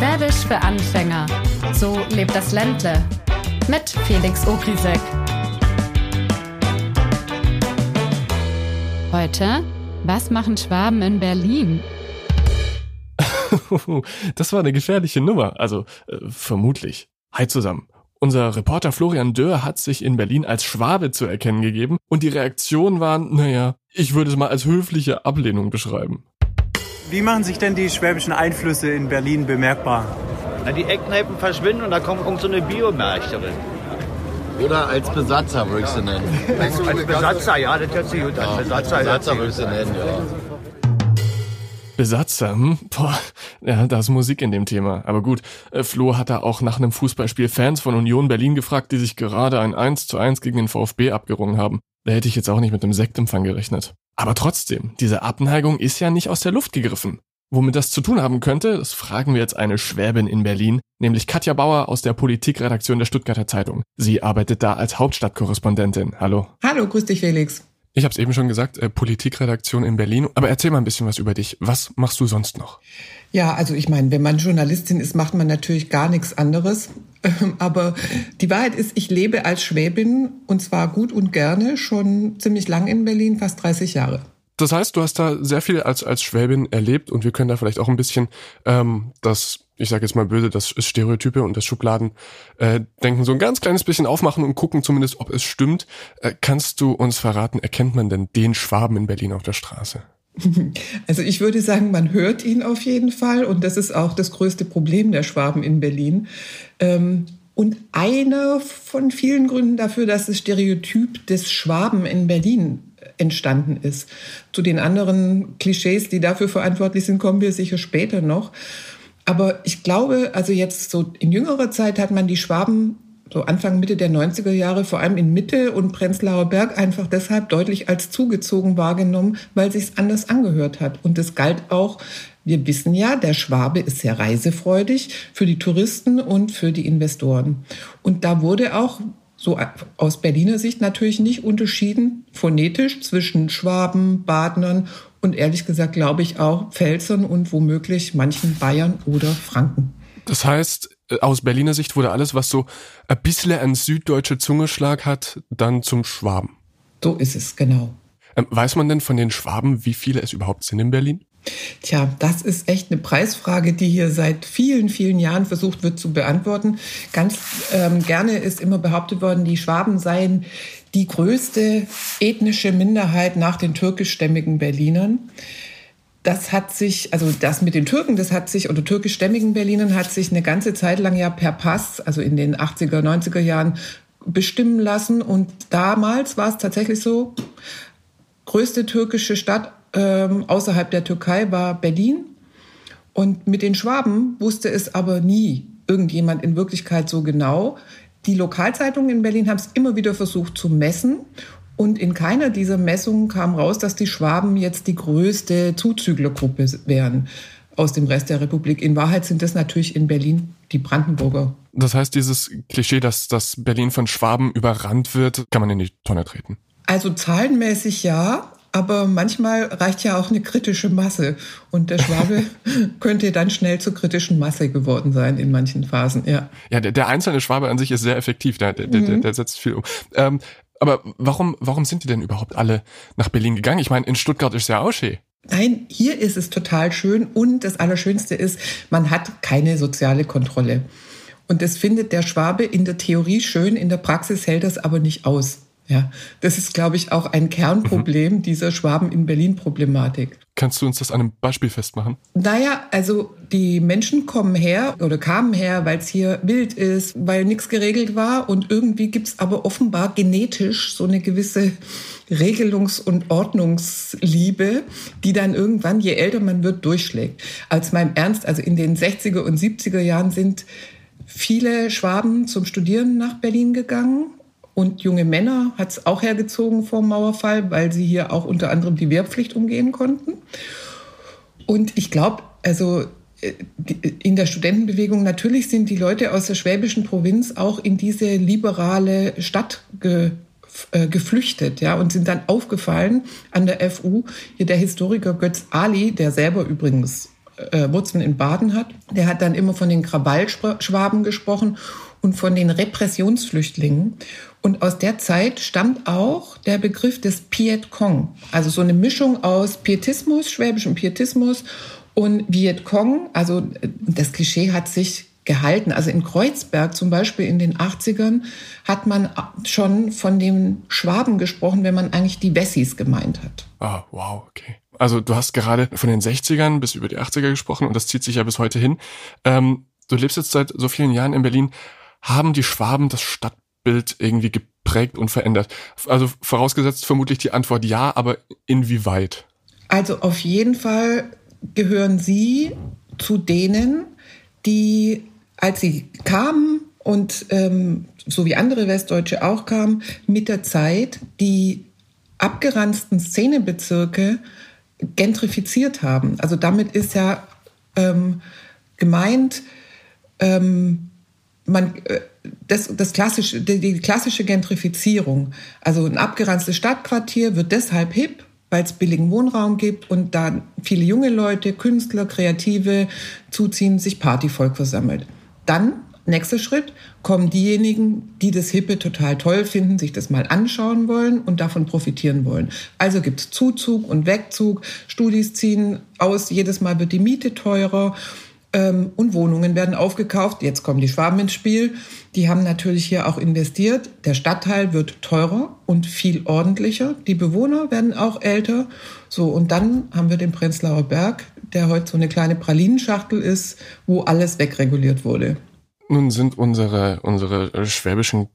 Schwäbisch für Anfänger. So lebt das Ländle. Mit Felix Ogrisek. Heute, was machen Schwaben in Berlin? das war eine gefährliche Nummer, also äh, vermutlich. Hi zusammen. Unser Reporter Florian Dörr hat sich in Berlin als Schwabe zu erkennen gegeben und die Reaktionen waren, naja, ich würde es mal als höfliche Ablehnung beschreiben. Wie machen sich denn die schwäbischen Einflüsse in Berlin bemerkbar? Na, die Eckkneipen verschwinden und da kommt irgend so eine Biomärchterin. Oder als Besatzer würde ich sie nennen. Als, als Besatzer, ja, das hört sich gut an. Ja, Besatzer, als Besatzer würde ich sie nennen, ja. Besatzer, hm? Boah, ja, da ist Musik in dem Thema. Aber gut, äh, Flo hat da auch nach einem Fußballspiel Fans von Union Berlin gefragt, die sich gerade ein 1 zu 1 gegen den VfB abgerungen haben. Da hätte ich jetzt auch nicht mit dem Sektempfang gerechnet. Aber trotzdem, diese Abneigung ist ja nicht aus der Luft gegriffen. Womit das zu tun haben könnte, das fragen wir jetzt eine Schwäbin in Berlin, nämlich Katja Bauer aus der Politikredaktion der Stuttgarter Zeitung. Sie arbeitet da als Hauptstadtkorrespondentin. Hallo. Hallo, grüß dich, Felix. Ich habe es eben schon gesagt, äh, Politikredaktion in Berlin. Aber erzähl mal ein bisschen was über dich. Was machst du sonst noch? Ja, also ich meine, wenn man Journalistin ist, macht man natürlich gar nichts anderes. Ähm, Aber die Wahrheit ist, ich lebe als Schwäbin und zwar gut und gerne schon ziemlich lang in Berlin, fast 30 Jahre. Das heißt, du hast da sehr viel als, als Schwäbin erlebt und wir können da vielleicht auch ein bisschen ähm, das, ich sage jetzt mal böse, das Stereotype und das Schubladen äh, so ein ganz kleines bisschen aufmachen und gucken zumindest, ob es stimmt. Äh, kannst du uns verraten, erkennt man denn den Schwaben in Berlin auf der Straße? Also ich würde sagen, man hört ihn auf jeden Fall und das ist auch das größte Problem der Schwaben in Berlin. Ähm, Und einer von vielen Gründen dafür, dass das Stereotyp des Schwaben in Berlin entstanden ist. Zu den anderen Klischees, die dafür verantwortlich sind, kommen wir sicher später noch. Aber ich glaube, also jetzt so in jüngerer Zeit hat man die Schwaben so Anfang, Mitte der 90er Jahre, vor allem in Mitte und Prenzlauer Berg, einfach deshalb deutlich als zugezogen wahrgenommen, weil sich's anders angehört hat. Und das galt auch, wir wissen ja, der Schwabe ist sehr reisefreudig für die Touristen und für die Investoren. Und da wurde auch so aus Berliner Sicht natürlich nicht unterschieden phonetisch zwischen Schwaben, Badnern und ehrlich gesagt glaube ich auch Pfälzern und womöglich manchen Bayern oder Franken. Das heißt, aus Berliner Sicht wurde alles, was so ein bisschen ein süddeutscher Zungeschlag hat, dann zum Schwaben. So ist es, genau. Ähm, weiß man denn von den Schwaben, wie viele es überhaupt sind in Berlin? Tja, das ist echt eine Preisfrage, die hier seit vielen, vielen Jahren versucht wird zu beantworten. Ganz ähm, gerne ist immer behauptet worden, die Schwaben seien die größte ethnische Minderheit nach den türkischstämmigen Berlinern. Das hat sich, also das mit den Türken, das hat sich, oder türkischstämmigen Berlinern hat sich eine ganze Zeit lang ja per Pass, also in den 80er, 90er Jahren bestimmen lassen. Und damals war es tatsächlich so, größte türkische Stadt ähm, außerhalb der Türkei war Berlin. Und mit den Schwaben wusste es aber nie irgendjemand in Wirklichkeit so genau. Die Lokalzeitungen in Berlin haben es immer wieder versucht zu messen. Und in keiner dieser Messungen kam raus, dass die Schwaben jetzt die größte Zuzüglergruppe wären aus dem Rest der Republik. In Wahrheit sind das natürlich in Berlin die Brandenburger. Das heißt, dieses Klischee, dass das Berlin von Schwaben überrannt wird, kann man in die Tonne treten. Also zahlenmäßig ja, aber manchmal reicht ja auch eine kritische Masse. Und der Schwabe könnte dann schnell zur kritischen Masse geworden sein in manchen Phasen, ja. Ja, der, der einzelne Schwabe an sich ist sehr effektiv, der, der, mhm. der, der setzt viel um. Ähm, aber warum, warum sind die denn überhaupt alle nach Berlin gegangen? Ich meine, in Stuttgart ist ja auch schön. Nein, hier ist es total schön und das Allerschönste ist, man hat keine soziale Kontrolle. Und das findet der Schwabe in der Theorie schön, in der Praxis hält das aber nicht aus. Ja, das ist, glaube ich, auch ein Kernproblem mhm. dieser Schwaben in Berlin-Problematik. Kannst du uns das an einem Beispiel festmachen? Naja, also die Menschen kommen her oder kamen her, weil es hier wild ist, weil nichts geregelt war und irgendwie gibt's aber offenbar genetisch so eine gewisse Regelungs- und Ordnungsliebe, die dann irgendwann, je älter man wird, durchschlägt. Als meinem Ernst, also in den 60er und 70er Jahren sind viele Schwaben zum Studieren nach Berlin gegangen und junge Männer hat es auch hergezogen vor dem Mauerfall, weil sie hier auch unter anderem die Wehrpflicht umgehen konnten. Und ich glaube, also in der Studentenbewegung, natürlich sind die Leute aus der schwäbischen Provinz auch in diese liberale Stadt ge, äh, geflüchtet, ja, und sind dann aufgefallen an der FU. Hier der Historiker Götz Ali, der selber übrigens äh, Wurzeln in Baden hat. Der hat dann immer von den Krawallschwaben gesprochen und von den Repressionsflüchtlingen. Und aus der Zeit stammt auch der Begriff des Piet Cong, also so eine Mischung aus Pietismus, schwäbischem Pietismus und Viet Cong. Also das Klischee hat sich gehalten. Also in Kreuzberg zum Beispiel in den 80ern hat man schon von den Schwaben gesprochen, wenn man eigentlich die Wessis gemeint hat. Ah, wow, okay. Also du hast gerade von den 60ern bis über die 80er gesprochen und das zieht sich ja bis heute hin. Ähm, du lebst jetzt seit so vielen Jahren in Berlin haben die Schwaben das Stadtbild irgendwie geprägt und verändert? Also vorausgesetzt vermutlich die Antwort ja, aber inwieweit? Also auf jeden Fall gehören sie zu denen, die, als sie kamen und ähm, so wie andere Westdeutsche auch kamen, mit der Zeit die abgeranzten Szenebezirke gentrifiziert haben. Also damit ist ja ähm, gemeint, ähm, man, äh, das, das klassische, die, klassische Gentrifizierung, also ein abgeranztes Stadtquartier wird deshalb hip, weil es billigen Wohnraum gibt und da viele junge Leute, Künstler, Kreative zuziehen, sich Partyvolk versammelt. Dann, nächster Schritt, kommen diejenigen, die das Hippe total toll finden, sich das mal anschauen wollen und davon profitieren wollen. Also gibt es Zuzug und Wegzug, Studis ziehen aus, jedes Mal wird die Miete teurer ähm, und Wohnungen werden aufgekauft. Jetzt kommen die Schwaben ins Spiel. Die haben natürlich hier auch investiert. Der Stadtteil wird teurer und viel ordentlicher. Die Bewohner werden auch älter. So, und dann haben wir den Prenzlauer Berg, der heute so eine kleine Pralinenschachtel ist, wo alles wegreguliert wurde. Nun sind unsere, unsere schwäbischen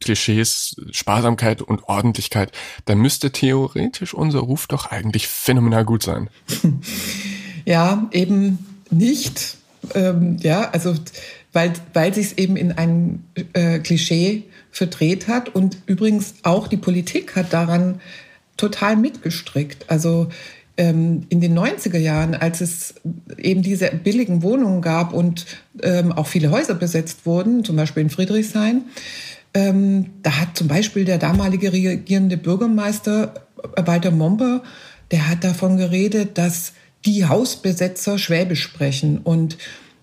Klischees, Sparsamkeit und Ordentlichkeit, da müsste theoretisch unser Ruf doch eigentlich phänomenal gut sein. ja, eben nicht. Ähm, ja, also weil, weil sich es eben in ein äh, Klischee verdreht hat. Und übrigens auch die Politik hat daran total mitgestrickt. Also ähm, in den 90er Jahren, als es eben diese billigen Wohnungen gab und ähm, auch viele Häuser besetzt wurden, zum Beispiel in Friedrichshain, ähm, da hat zum Beispiel der damalige regierende Bürgermeister Walter Momper, der hat davon geredet, dass die Hausbesetzer Schwäbisch sprechen und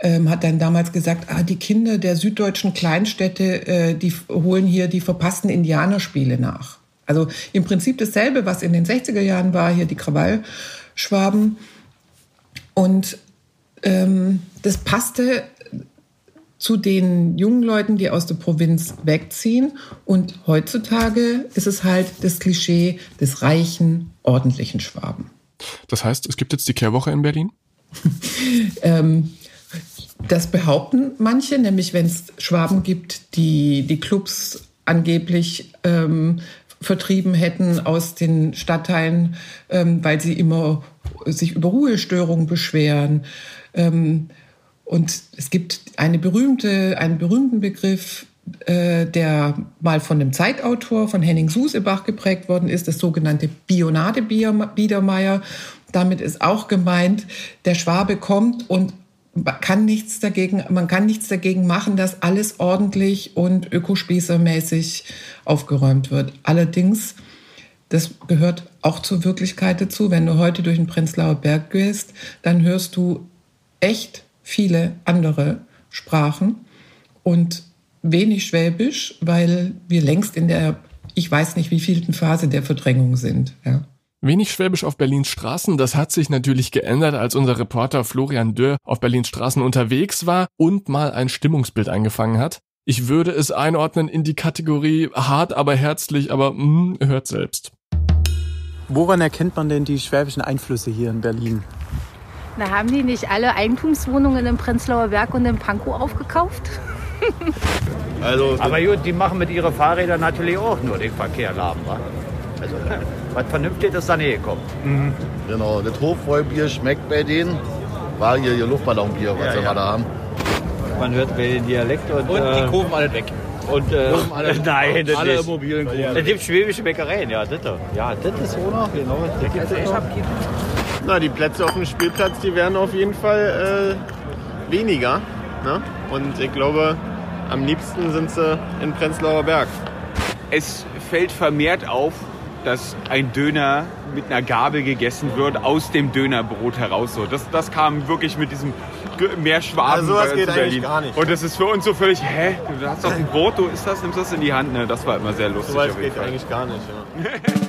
ähm, hat dann damals gesagt, ah, die Kinder der süddeutschen Kleinstädte, äh, die holen hier die verpassten Indianerspiele nach. Also im Prinzip dasselbe, was in den 60er Jahren war, hier die Krawallschwaben. Und ähm, das passte zu den jungen Leuten, die aus der Provinz wegziehen. Und heutzutage ist es halt das Klischee des reichen, ordentlichen Schwaben. Das heißt, es gibt jetzt die Kehrwoche in Berlin? ähm, das behaupten manche, nämlich wenn es Schwaben gibt, die die Clubs angeblich ähm, vertrieben hätten aus den Stadtteilen, ähm, weil sie immer sich über Ruhestörungen beschweren. Ähm, und es gibt eine berühmte, einen berühmten Begriff, äh, der mal von dem Zeitautor von Henning Susebach geprägt worden ist, das sogenannte Bionade Biedermeier. Damit ist auch gemeint, der Schwabe kommt und kann nichts dagegen, man kann nichts dagegen machen, dass alles ordentlich und ökospießermäßig aufgeräumt wird. Allerdings, das gehört auch zur Wirklichkeit dazu. Wenn du heute durch den Prenzlauer Berg gehst, dann hörst du echt viele andere Sprachen und wenig Schwäbisch, weil wir längst in der, ich weiß nicht, wie vielten Phase der Verdrängung sind. Ja. Wenig Schwäbisch auf Berlins Straßen, das hat sich natürlich geändert, als unser Reporter Florian Dörr auf Berlins Straßen unterwegs war und mal ein Stimmungsbild eingefangen hat. Ich würde es einordnen in die Kategorie hart, aber herzlich, aber mh, hört selbst. Woran erkennt man denn die schwäbischen Einflüsse hier in Berlin? Na, haben die nicht alle Eigentumswohnungen im Prenzlauer Berg und im Pankow aufgekauft? also, aber gut, die machen mit ihren Fahrrädern natürlich auch nur den Verkehr lahm. Wa? Also, was vernünftig ist da näher gekommen. Mhm. Genau, das Hofbräubier schmeckt bei denen. War hier ihr Luftballonbier, was ja, sie ja. da haben. Man hört den Dialekt und. Und die äh, Kurven alle weg. Und, äh, alle, nein, das alle ist, mobilen Kurven. Es gibt schwäbische Bäckereien, ja, das. Ja, das ist so noch, genau. Das gibt's also ich hab Na, die Plätze auf dem Spielplatz, die werden auf jeden Fall äh, weniger. Ne? Und ich glaube, am liebsten sind sie in Prenzlauer Berg. Es fällt vermehrt auf, dass ein Döner mit einer Gabel gegessen wird, aus dem Dönerbrot heraus. So. Das, das kam wirklich mit diesem Meerschwaben Also sowas geht eigentlich gar nicht. Und das ist für uns so völlig, hä? Du hast doch ein Brot, du isst das, nimmst das in die Hand. Ne? Das war immer sehr lustig. So weit auf jeden geht eigentlich gar nicht. Ja.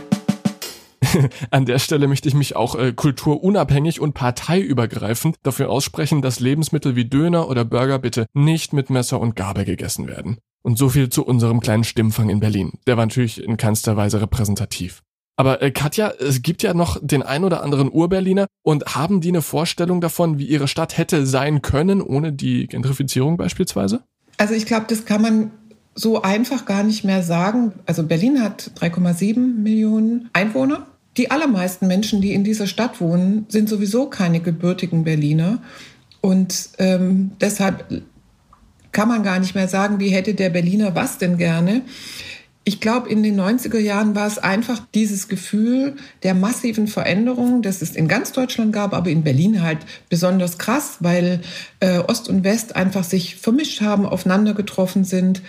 An der Stelle möchte ich mich auch äh, kulturunabhängig und parteiübergreifend dafür aussprechen, dass Lebensmittel wie Döner oder Burger bitte nicht mit Messer und Gabel gegessen werden. Und so viel zu unserem kleinen Stimmfang in Berlin. Der war natürlich in keinster Weise repräsentativ. Aber äh, Katja, es gibt ja noch den ein oder anderen Urberliner und haben die eine Vorstellung davon, wie ihre Stadt hätte sein können, ohne die Gentrifizierung beispielsweise? Also ich glaube, das kann man so einfach gar nicht mehr sagen. Also Berlin hat 3,7 Millionen Einwohner. Die allermeisten Menschen, die in dieser Stadt wohnen, sind sowieso keine gebürtigen Berliner. Und ähm, deshalb kann man gar nicht mehr sagen, wie hätte der Berliner was denn gerne. Ich glaube, in den 90er Jahren war es einfach dieses Gefühl der massiven Veränderung, das es in ganz Deutschland gab, aber in Berlin halt besonders krass, weil äh, Ost und West einfach sich vermischt haben, aufeinander getroffen sind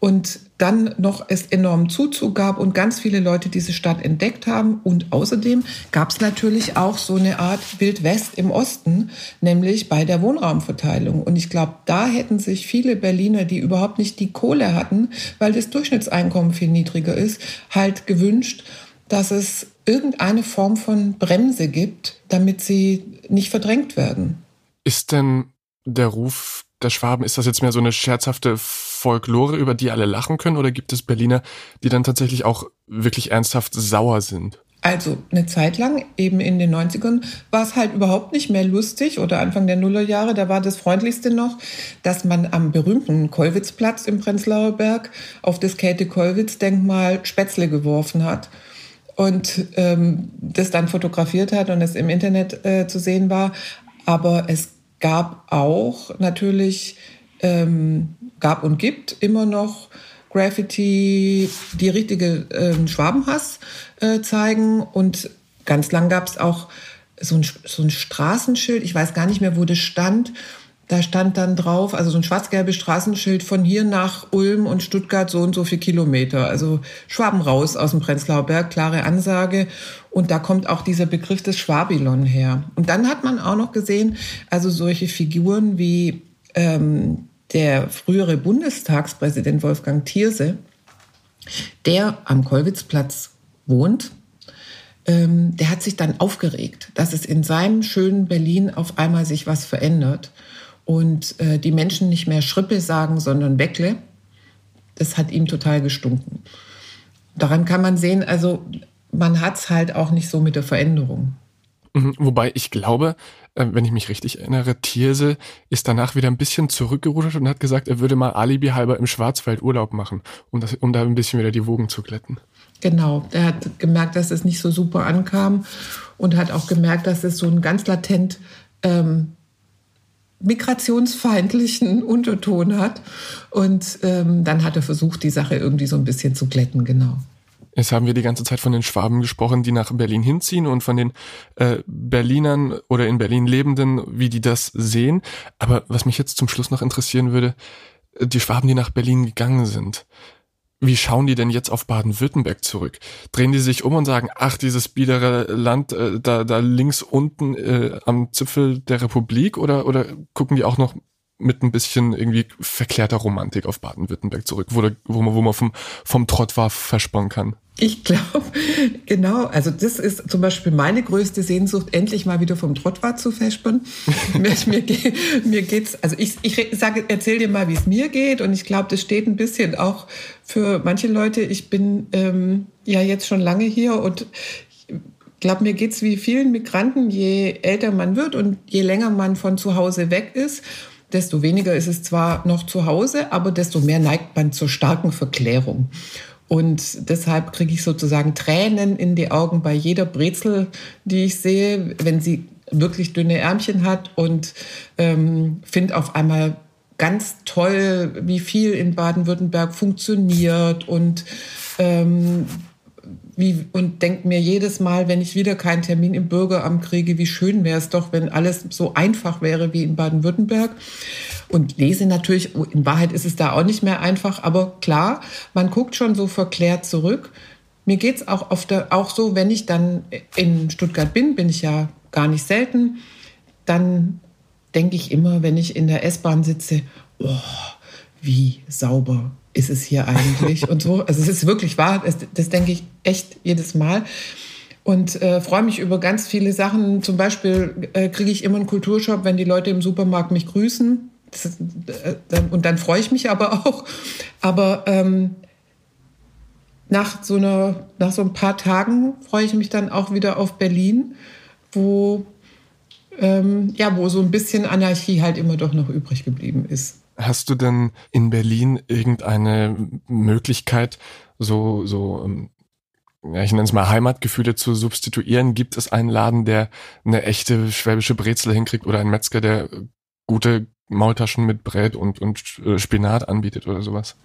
und dann noch es enormen Zuzug gab und ganz viele Leute diese Stadt entdeckt haben. Und außerdem gab es natürlich auch so eine Art Wildwest im Osten, nämlich bei der Wohnraumverteilung. Und ich glaube, da hätten sich viele Berliner, die überhaupt nicht die Kohle hatten, weil das Durchschnittseinkommen viel niedriger ist, halt gewünscht, dass es irgendeine Form von Bremse gibt, damit sie nicht verdrängt werden. Ist denn der Ruf der Schwaben, ist das jetzt mehr so eine scherzhafte Folklore, über die alle lachen können, oder gibt es Berliner, die dann tatsächlich auch wirklich ernsthaft sauer sind? Also eine Zeit lang, eben in den 90ern, war es halt überhaupt nicht mehr lustig oder Anfang der Nullerjahre, da war das Freundlichste noch, dass man am berühmten Kollwitzplatz im Prenzlauer Berg auf das Käthe-Kollwitz-Denkmal Spätzle geworfen hat und ähm, das dann fotografiert hat und es im Internet äh, zu sehen war. Aber es gab auch natürlich, ähm, gab und gibt immer noch Graffiti, die richtige ähm, Schwabenhass äh, zeigen. Und ganz lang gab es auch so ein, so ein Straßenschild, ich weiß gar nicht mehr, wo das stand. Da stand dann drauf, also so ein schwarz-gelbes Straßenschild von hier nach Ulm und Stuttgart so und so viel Kilometer. Also Schwaben raus aus dem Prenzlauer Berg, klare Ansage. Und da kommt auch dieser Begriff des Schwabilon her. Und dann hat man auch noch gesehen, also solche Figuren wie ähm, der frühere Bundestagspräsident Wolfgang Thierse, der am Kollwitzplatz wohnt, ähm, der hat sich dann aufgeregt, dass es in seinem schönen Berlin auf einmal sich was verändert und äh, die Menschen nicht mehr Schrippe sagen, sondern Weckle. Das hat ihm total gestunken. Daran kann man sehen, also man hat es halt auch nicht so mit der Veränderung. Mhm, Wobei ich glaube, äh, wenn ich mich richtig erinnere, Thierse ist danach wieder ein bisschen zurückgerudert und hat gesagt, er würde mal alibi halber im Schwarzwald Urlaub machen, um, das, um da ein bisschen wieder die Wogen zu glätten. Genau, er hat gemerkt, dass es nicht so super ankam und hat auch gemerkt, dass es so einen ganz latent ähm, migrationsfeindlichen Unterton hat. Und ähm, dann hat er versucht, die Sache irgendwie so ein bisschen zu glätten, genau. Jetzt haben wir die ganze Zeit von den Schwaben gesprochen, die nach Berlin hinziehen und von den äh, Berlinern oder in Berlin Lebenden, wie die das sehen. Aber was mich jetzt zum Schluss noch interessieren würde, äh, die Schwaben, die nach Berlin gegangen sind. Wie schauen die denn jetzt auf Baden-Württemberg zurück? Drehen die sich um und sagen, ach, dieses biedere Land äh, da, da links unten äh, am Zipfel der Republik oder, oder gucken die auch noch mit ein bisschen irgendwie verklärter Romantik auf Baden-Württemberg zurück, wo, wo man, wo man vom, vom Trott war verspannen kann? Ich glaube, genau. Also das ist zum Beispiel meine größte Sehnsucht, endlich mal wieder vom Trottwart zu verspannen. mir, mir, mir geht's, also ich, ich sage, erzähl dir mal, wie es mir geht. Und ich glaube, das steht ein bisschen auch für manche Leute. Ich bin ähm, ja jetzt schon lange hier und ich glaube, mir geht's wie vielen Migranten, je älter man wird und je länger man von zu Hause weg ist, desto weniger ist es zwar noch zu Hause, aber desto mehr neigt man zur starken Verklärung. Und deshalb kriege ich sozusagen Tränen in die Augen bei jeder Brezel, die ich sehe, wenn sie wirklich dünne Ärmchen hat und ähm, finde auf einmal ganz toll, wie viel in Baden-Württemberg funktioniert und ähm, wie, und denke mir jedes Mal, wenn ich wieder keinen Termin im Bürgeramt kriege, wie schön wäre es doch, wenn alles so einfach wäre wie in Baden-Württemberg. Und lese natürlich, in Wahrheit ist es da auch nicht mehr einfach, aber klar, man guckt schon so verklärt zurück. mir geht es auch, oft, auch so, wenn ich dann in Stuttgart bin, bin ich ja gar nicht selten, dann denke ich immer, wenn ich in der S-Bahn sitze, oh, wie sauber ist es hier eigentlich und so. Also es ist wirklich wahr, das, das denke ich echt jedes Mal und äh, freue mich über ganz viele Sachen. Zum Beispiel äh, kriege ich immer einen Kulturshop, wenn die Leute im Supermarkt mich grüßen. Ist, äh, und dann freue ich mich aber auch. Aber ähm, nach so einer, nach so ein paar Tagen freue ich mich dann auch wieder auf Berlin, wo ähm, ja, wo so ein bisschen Anarchie halt immer doch noch übrig geblieben ist. Hast du denn in Berlin irgendeine Möglichkeit, so, so, ähm, ja, ich nenne es mal Heimatgefühle zu substituieren? Gibt es einen Laden, der eine echte schwäbische Brezel hinkriegt oder einen Metzger, der gute Maultaschen mit Brät und, und äh, Spinat anbietet oder sowas?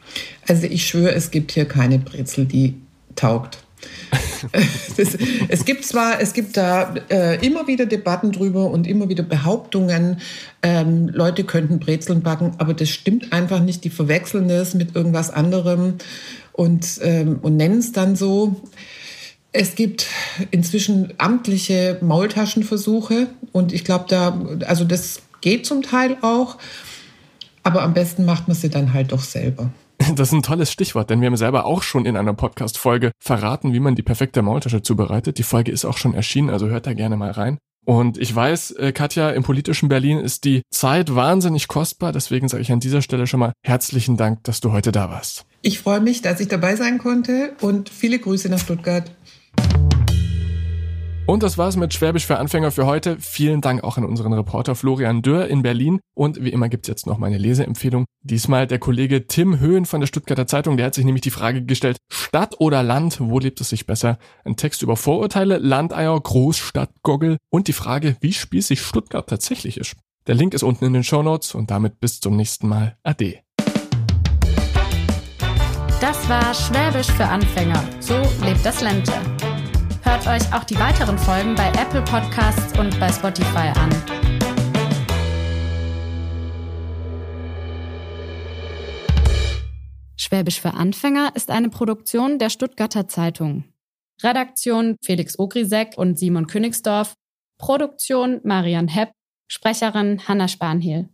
Also ich schwöre, es gibt hier keine Brezel, die taugt. das, es gibt zwar, es gibt da äh, immer wieder Debatten drüber und immer wieder Behauptungen, ähm, Leute könnten Brezeln backen, aber das stimmt einfach nicht. Die verwechseln es mit irgendwas anderem und, ähm, und nennen es dann so. Es gibt inzwischen amtliche Maultaschenversuche und ich glaube, da, also das geht zum Teil auch, aber am besten macht man sie dann halt doch selber. Das ist ein tolles Stichwort, denn wir haben selber auch schon in einer Podcast-Folge verraten, wie man die perfekte Maultasche zubereitet. Die Folge ist auch schon erschienen, also hört da gerne mal rein. Und ich weiß, äh, Katja, im politischen Berlin ist die Zeit wahnsinnig kostbar. Deswegen sage ich an dieser Stelle schon mal herzlichen Dank, dass du heute da warst. Ich freue mich, dass ich dabei sein konnte und viele Grüße nach Stuttgart. Und das war's mit Schwäbisch für Anfänger für heute. Vielen Dank auch an unseren Reporter Florian Dürr in Berlin. Und wie immer gibt's jetzt noch meine Leseempfehlung. Diesmal der Kollege Tim Höhen von der Stuttgarter Zeitung. Der hat sich nämlich die Frage gestellt, Stadt oder Land, wo lebt es sich besser? Ein Text über Vorurteile, Landeier, Großstadtgoggle und die Frage, wie spießig Stuttgart tatsächlich ist. Der Link ist unten in den Show Notes und damit bis zum nächsten Mal. Ade. Das war Schwäbisch für Anfänger. So lebt das Ländle. Hört euch auch die weiteren Folgen bei Apple Podcasts und bei Spotify an. Schwäbisch für Anfänger ist eine Produktion der Stuttgarter Zeitung. Redaktion Felix Ogrisek und Simon Königsdorf. Produktion Marian Hepp. Sprecherin Hanna Spanhiel.